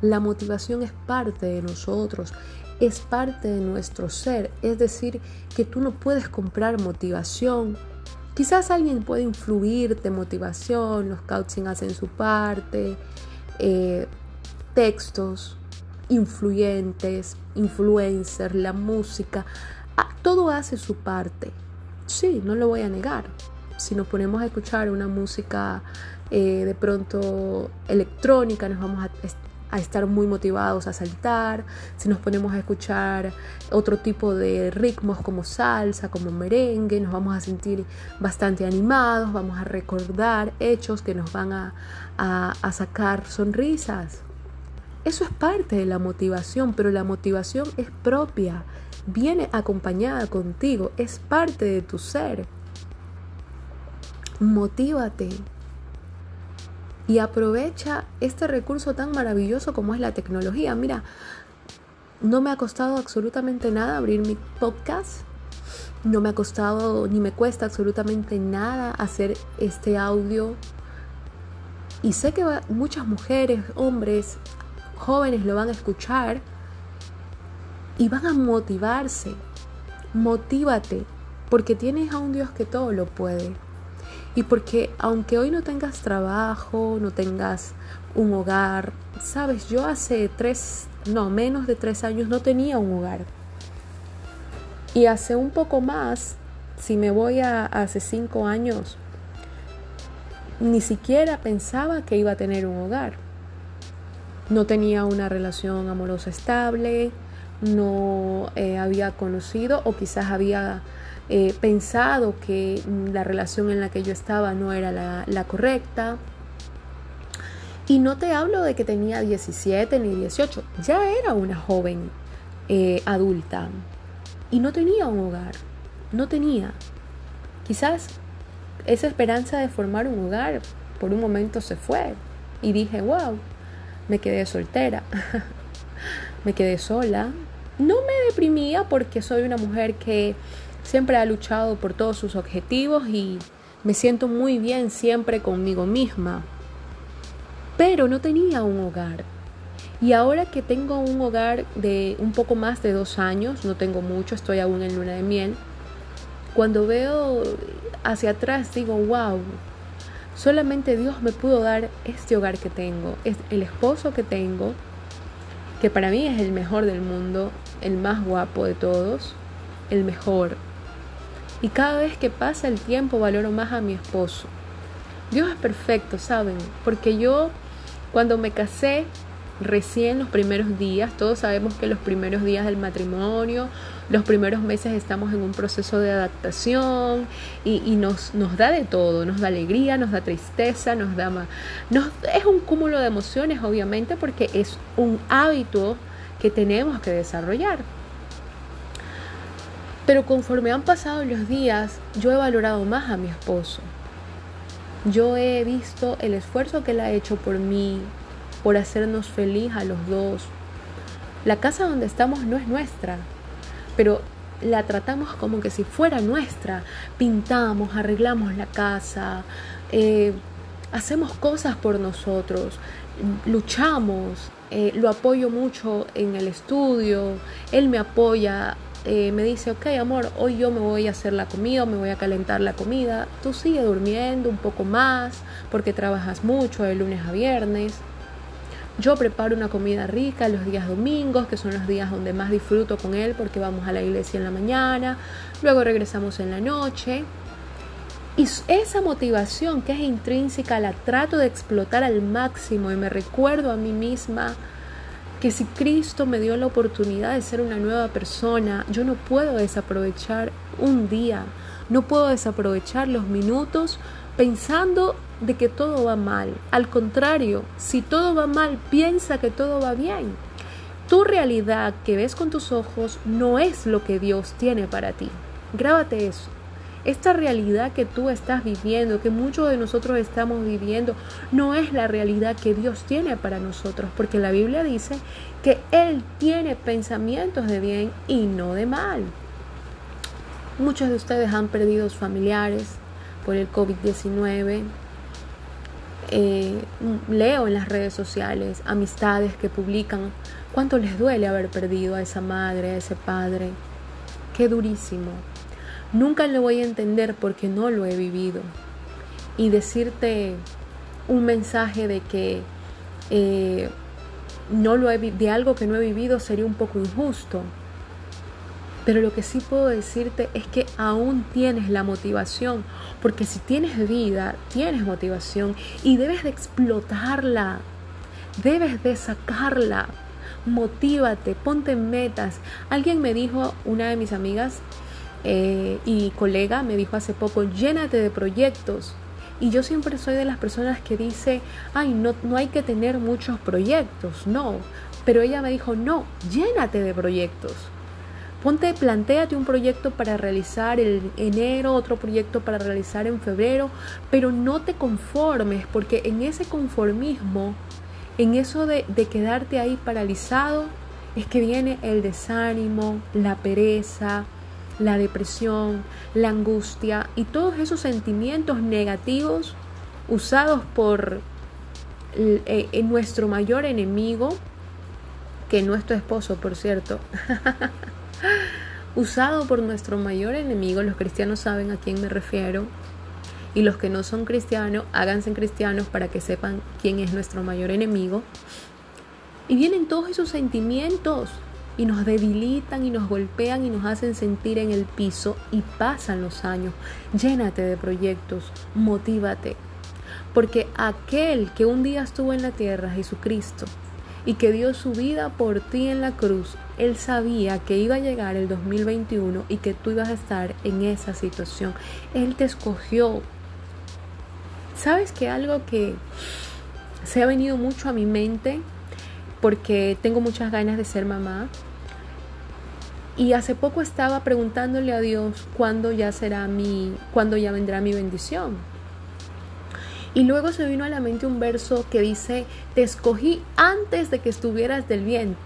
La motivación es parte de nosotros, es parte de nuestro ser. Es decir, que tú no puedes comprar motivación. Quizás alguien puede influirte motivación, los coaching hacen su parte, eh, textos, influyentes, influencers, la música, ah, todo hace su parte. Sí, no lo voy a negar. Si nos ponemos a escuchar una música eh, de pronto electrónica, nos vamos a, estar muy motivados a saltar. Si nos ponemos a escuchar otro tipo de ritmos como salsa, como merengue, nos vamos a sentir bastante animados, vamos a recordar hechos que nos van a, a sacar sonrisas. Eso es parte de la motivación, pero la motivación es propia, viene acompañada contigo, es parte de tu ser. Motívate y aprovecha este recurso tan maravilloso como es la tecnología. Mira, no me ha costado absolutamente nada abrir mi podcast. No me ha costado ni me cuesta absolutamente nada hacer este audio. Y sé que muchas mujeres, hombres, jóvenes lo van a escuchar y van a motivarse. Motívate, porque tienes a un Dios que todo lo puede. Y porque aunque hoy no tengas trabajo, no tengas un hogar, sabes, yo hace tres, no, menos de tres años no tenía un hogar. Y hace un poco más, si me voy a hace cinco años, ni siquiera pensaba que iba a tener un hogar no tenía una relación amorosa estable, no eh, había conocido o quizás había eh, pensado que la relación en la que yo estaba no era la, correcta. Y no te hablo de que tenía 17 ni 18, ya era una joven eh, adulta y no tenía un hogar, no tenía. Quizás esa esperanza de formar un hogar por un momento se fue y dije, wow, me quedé soltera, [LAUGHS] me quedé sola. No me deprimía porque soy una mujer que siempre ha luchado por todos sus objetivos y me siento muy bien siempre conmigo misma. Pero no tenía un hogar. Y ahora que tengo un hogar de un poco más de dos años, no tengo mucho, estoy aún en luna de miel, cuando veo hacia atrás digo, wow, Solamente Dios me pudo dar este hogar que tengo, es el esposo que tengo, que para mí es el mejor del mundo, el más guapo de todos, el mejor. Y cada vez que pasa el tiempo valoro más a mi esposo. Dios es perfecto, ¿saben? Porque yo cuando me casé, recién los primeros días, todos sabemos que los primeros días del matrimonio, los primeros meses estamos en un proceso de adaptación y, nos, da de todo, nos da alegría, nos da tristeza, nos da... Nos, es un cúmulo de emociones, obviamente, porque es un hábito que tenemos que desarrollar. Pero conforme han pasado los días, yo he valorado más a mi esposo. Yo he visto el esfuerzo que él ha hecho por mí, por hacernos feliz a los dos. La casa donde estamos no es nuestra, pero la tratamos como que si fuera nuestra. Pintamos, arreglamos la casa, eh, hacemos cosas por nosotros, luchamos, eh, lo apoyo mucho en el estudio, él me apoya eh, me dice, ok amor, hoy yo me voy a hacer la comida, me voy a calentar la comida, tú sigue durmiendo un poco más porque trabajas mucho de lunes a viernes. Yo preparo una comida rica los días domingos, que son los días donde más disfruto con él porque vamos a la iglesia en la mañana, luego regresamos en la noche. Y esa motivación que es intrínseca la trato de explotar al máximo y me recuerdo a mí misma que si Cristo me dio la oportunidad de ser una nueva persona, yo no puedo desaprovechar un día, no puedo desaprovechar los minutos pensando de que todo va mal. Al contrario, si todo va mal, piensa que todo va bien. Tu realidad que ves con tus ojos no es lo que Dios tiene para ti. Grábate eso. Esta realidad que tú estás viviendo, que muchos de nosotros estamos viviendo, no es la realidad que Dios tiene para nosotros, porque la Biblia dice que Él tiene pensamientos de bien y no de mal. Muchos de ustedes han perdido familiares por el COVID-19. Eh, leo en las redes sociales amistades que publican cuánto les duele haber perdido a esa madre, a ese padre. Qué durísimo. Nunca lo voy a entender porque no lo he vivido. Y decirte un mensaje de que eh, no lo he, de algo que no he vivido sería un poco injusto. Pero lo que sí puedo decirte es que aún tienes la motivación, porque si tienes vida, tienes motivación y debes de explotarla, debes de sacarla. Motívate, ponte metas. Alguien me dijo, una de mis amigas, eh, y colega me dijo hace poco, llénate de proyectos. Y yo siempre soy de las personas que dice, ay, no, no hay que tener muchos proyectos, no. Pero ella me dijo, no, llénate de proyectos. Ponte, plantéate un proyecto para realizar en enero, otro proyecto para realizar en febrero, pero no te conformes, porque en ese conformismo, en eso de quedarte ahí paralizado, es que viene el desánimo, la pereza, la depresión, la angustia y todos esos sentimientos negativos usados por eh, eh, nuestro mayor enemigo, que nuestro esposo, por cierto, [LAUGHS] usado por nuestro mayor enemigo, los cristianos saben a quién me refiero, y los que no son cristianos, háganse cristianos para que sepan quién es nuestro mayor enemigo. Y vienen todos esos sentimientos y nos debilitan y nos golpean y nos hacen sentir en el piso y pasan los años. Llénate de proyectos, motívate, porque aquel que un día estuvo en la tierra, Jesucristo, y que dio su vida por ti en la cruz, Él sabía que iba a llegar el 2021 y que tú ibas a estar en esa situación. Él te escogió. ¿Sabes que algo que se ha venido mucho a mi mente porque tengo muchas ganas de ser mamá. Y hace poco estaba preguntándole a Dios cuándo ya será mi, cuándo ya vendrá mi bendición. Y luego se vino a la mente un verso que dice, te escogí antes de que estuvieras del vientre,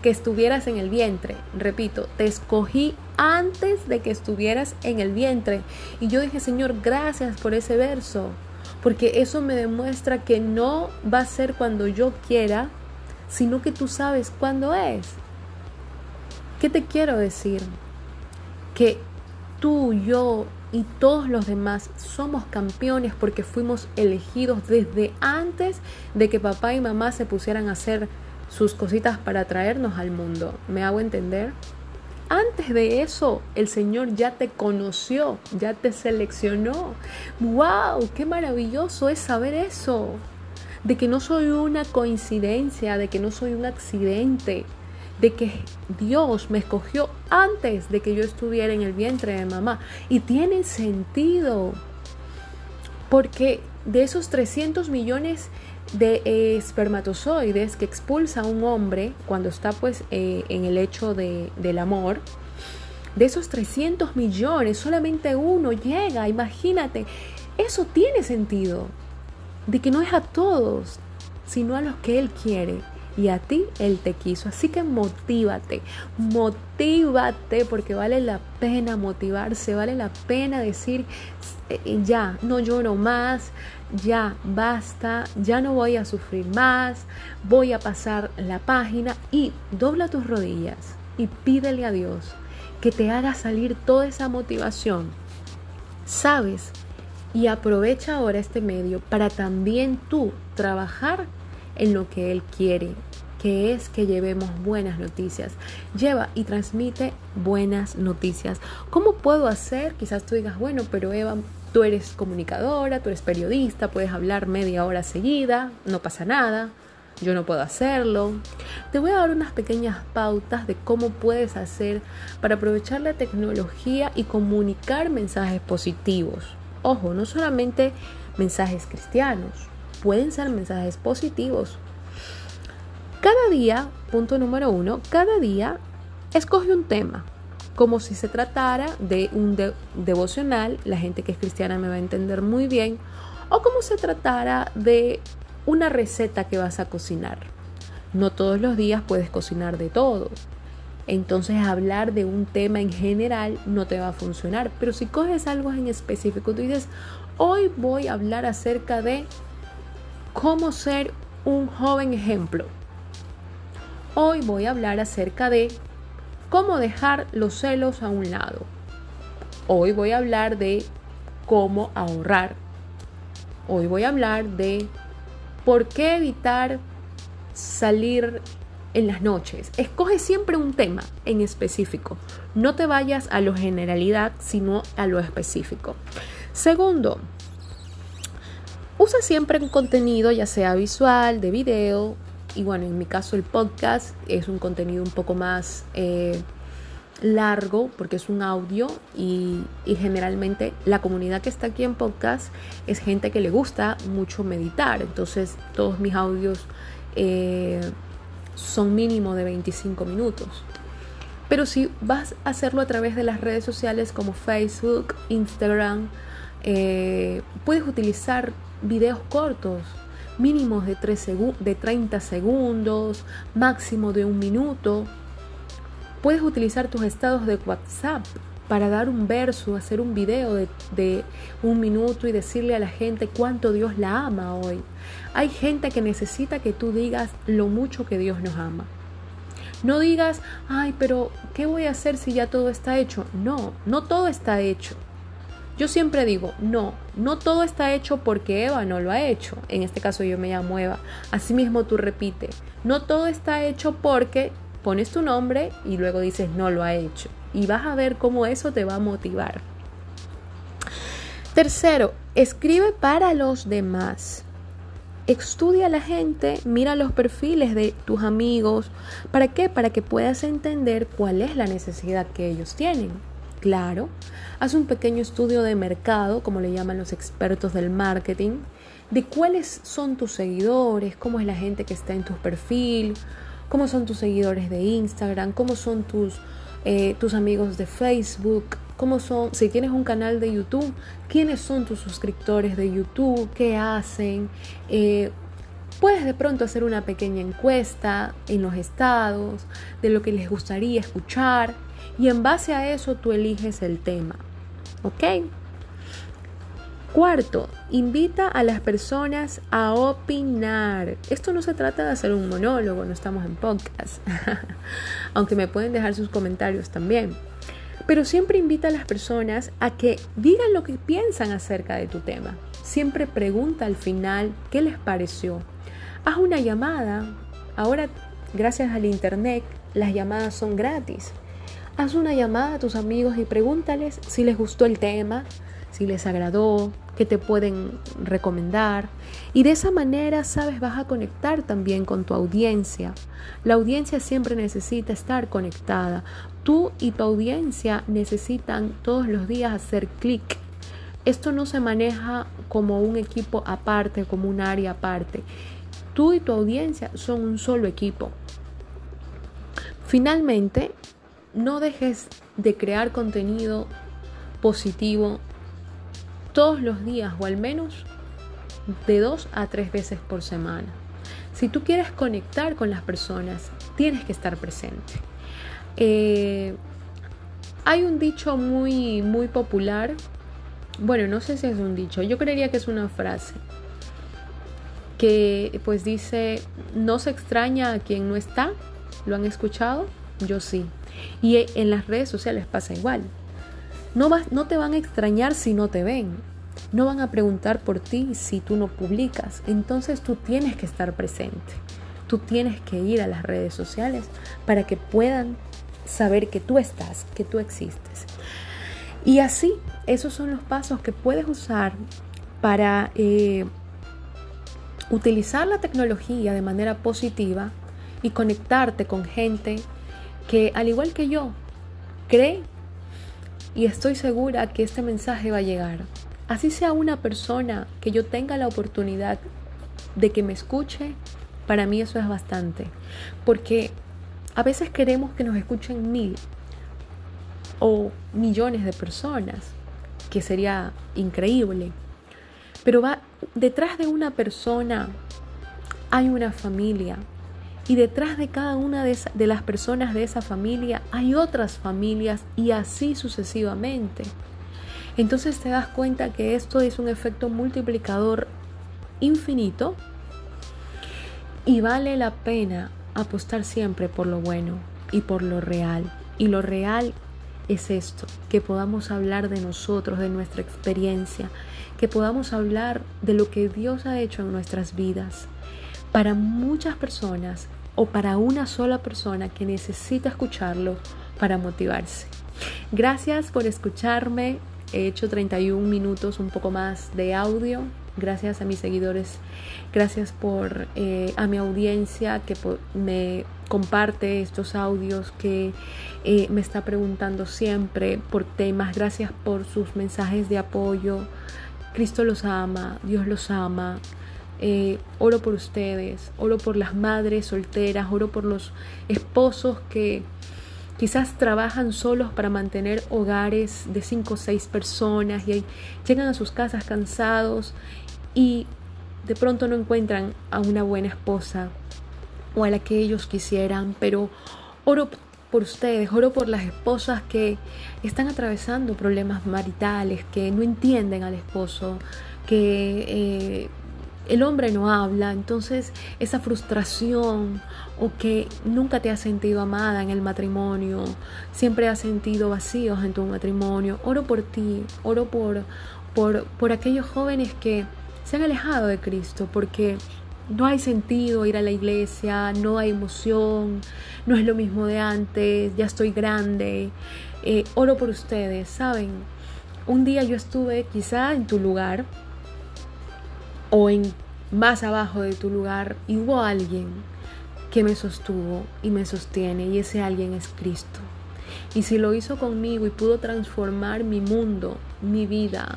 que estuvieras en el vientre. Repito, te escogí antes de que estuvieras en el vientre. Y yo dije, Señor, gracias por ese verso, porque eso me demuestra que no va a ser cuando yo quiera, sino que tú sabes cuándo es. ¿Qué te quiero decir? Que tú, yo y todos los demás somos campeones porque fuimos elegidos desde antes de que papá y mamá se pusieran a hacer sus cositas para traernos al mundo. ¿Me hago entender? antes de eso el Señor ya te conoció, ya te seleccionó. ¡Wow! ¡Qué maravilloso es saber eso! De que no soy una coincidencia, de que no soy un accidente, de que Dios me escogió antes de que yo estuviera en el vientre de mamá. Y tiene sentido, porque de esos 300 millones de espermatozoides que expulsa un hombre cuando está pues eh, en el hecho de, del amor, de esos 300 millones, solamente uno llega, imagínate, eso tiene sentido, de que no es a todos, sino a los que Él quiere. Y a ti Él te quiso. Así que motívate, motívate porque vale la pena motivarse, vale la pena decir, eh, ya, no lloro más, ya basta, ya no voy a sufrir más, voy a pasar la página y dobla tus rodillas y pídele a Dios que te haga salir toda esa motivación. ¿Sabes? Y aprovecha ahora este medio para también tú trabajar en lo que Él quiere, que es que llevemos buenas noticias. Lleva y transmite buenas noticias. ¿Cómo puedo hacer? Quizás tú digas, bueno, pero Eva, Tú eres comunicadora, tú eres periodista, puedes hablar media hora seguida, no pasa nada, yo no puedo hacerlo. Te voy a dar unas pequeñas pautas de cómo puedes hacer para aprovechar la tecnología y comunicar mensajes positivos. Ojo, no solamente mensajes cristianos, pueden ser mensajes positivos. Cada día, punto número uno, cada día escoge un tema como si se tratara de un devocional, la gente que es cristiana me va a entender muy bien, o como se tratara de una receta que vas a cocinar. No todos los días puedes cocinar de todo. Entonces hablar de un tema en general no te va a funcionar. Pero si coges algo en específico, tú dices, hoy voy a hablar acerca de cómo ser un joven ejemplo. Hoy voy a hablar acerca de cómo dejar los celos a un lado. Hoy voy a hablar de cómo ahorrar. Hoy voy a hablar de por qué evitar salir en las noches. Escoge siempre un tema en específico. No te vayas a lo generalidad, sino a lo específico. Segundo, usa siempre un contenido, ya sea visual, de video, y bueno, en mi caso el podcast es un contenido un poco más eh, largo porque es un audio y, generalmente la comunidad que está aquí en podcast es gente que le gusta mucho meditar. Entonces todos mis audios eh, son mínimo de 25 minutos. Pero si vas a hacerlo a través de las redes sociales como Facebook, Instagram, eh, puedes utilizar videos cortos mínimos de, 3 de 30 segundos, máximo de un minuto. Puedes utilizar tus estados de WhatsApp para dar un verso, hacer un video de, de, un minuto y decirle a la gente cuánto Dios la ama hoy. Hay gente que necesita que tú digas lo mucho que Dios nos ama. No digas, ay, pero ¿qué voy a hacer si ya todo está hecho? No, no todo está hecho. Yo siempre digo, no, no todo está hecho porque Eva no lo ha hecho. En este caso yo me llamo Eva. Asimismo tú repite, no todo está hecho porque pones tu nombre y luego dices no lo ha hecho. Y vas a ver cómo eso te va a motivar. Tercero, escribe para los demás. Estudia a la gente, mira los perfiles de tus amigos. ¿Para qué? Para que puedas entender cuál es la necesidad que ellos tienen. Claro, haz un pequeño estudio de mercado, como le llaman los expertos del marketing, de cuáles son tus seguidores, cómo es la gente que está en tu perfil, cómo son tus seguidores de Instagram, cómo son tus, eh, tus amigos de Facebook, cómo son, si tienes un canal de YouTube, quiénes son tus suscriptores de YouTube, qué hacen. Eh, puedes de pronto hacer una pequeña encuesta en los estados de lo que les gustaría escuchar y en base a eso tú eliges el tema. ¿Ok? Cuarto, invita a las personas a opinar. Esto no se trata de hacer un monólogo, no estamos en podcast, [LAUGHS] aunque me pueden dejar sus comentarios también. Pero siempre invita a las personas a que digan lo que piensan acerca de tu tema. Siempre pregunta al final qué les pareció. Haz una llamada. Ahora, gracias al Internet, las llamadas son gratis. haz una llamada a tus amigos y pregúntales si les gustó el tema, si les agradó, qué te pueden recomendar. Y de esa manera, sabes, vas a conectar también con tu audiencia. La audiencia siempre necesita estar conectada. Tú y tu audiencia necesitan todos los días hacer clic. Esto no se maneja como un equipo aparte, como un área aparte. Tú y tu audiencia son un solo equipo. Finalmente, no dejes de crear contenido positivo todos los días o al menos de dos a tres veces por semana. Si tú quieres conectar con las personas, tienes que estar presente. Eh, hay un dicho muy, muy popular, bueno, no sé si es un dicho, yo creería que es una frase, que pues dice, no se extraña a quien no está, ¿lo han escuchado? Yo sí. Y en las redes sociales pasa igual. No, no te van a extrañar si no te ven. No van a preguntar por ti si tú no publicas. Entonces tú tienes que estar presente. Tú tienes que ir a las redes sociales para que puedan saber que tú estás, que tú existes. Y así, esos son los pasos que puedes usar para eh, utilizar la tecnología de manera positiva y conectarte con gente que, al igual que yo, cree y estoy segura que este mensaje va a llegar. Así sea una persona que yo tenga la oportunidad de que me escuche, para mí eso es bastante. Porque a veces queremos que nos escuchen mil o millones de personas, que sería increíble. Pero detrás de una persona hay una familia, y detrás de cada una de, de, las personas de esa familia hay otras familias y así sucesivamente. Entonces te das cuenta que esto es un efecto multiplicador infinito y vale la pena apostar siempre por lo bueno y por lo real. Y lo real es esto, que podamos hablar de nosotros, de nuestra experiencia, que podamos hablar de lo que Dios ha hecho en nuestras vidas para muchas personas o para una sola persona que necesita escucharlo para motivarse. Gracias por escucharme. He hecho 31 minutos, un poco más de audio. Gracias a mis seguidores. Gracias por eh, a mi audiencia que me comparte estos audios, que eh, me está preguntando siempre por temas. Gracias por sus mensajes de apoyo. Cristo los ama, Dios los ama. Eh, oro por ustedes, oro por las madres solteras, oro por los esposos que quizás trabajan solos para mantener hogares de cinco o seis personas y llegan a sus casas cansados y de pronto no encuentran a una buena esposa o a la que ellos quisieran, pero oro por ustedes, oro por las esposas que están atravesando problemas maritales, que no entienden al esposo, que eh, el hombre no habla, entonces esa frustración o que nunca te has sentido amada en el matrimonio, siempre has sentido vacíos en tu matrimonio, oro por ti, oro por, por, por aquellos jóvenes que se han alejado de Cristo porque no hay sentido ir a la iglesia, no hay emoción, no es lo mismo de antes, ya estoy grande. Eh, oro por ustedes, ¿saben? Un día yo estuve quizá en tu lugar, o en más abajo de tu lugar y hubo alguien que me sostuvo y me sostiene y ese alguien es Cristo. Y si lo hizo conmigo y pudo transformar mi mundo, mi vida,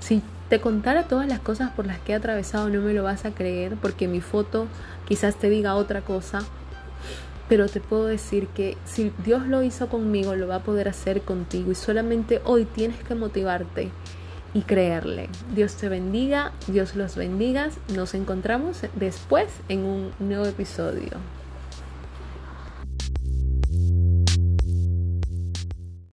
si te contara todas las cosas por las que he atravesado no me lo vas a creer porque mi foto quizás te diga otra cosa, pero te puedo decir que si Dios lo hizo conmigo, lo va a poder hacer contigo y solamente hoy tienes que motivarte y creerle. Dios te bendiga, Dios los bendiga, nos encontramos después en un nuevo episodio.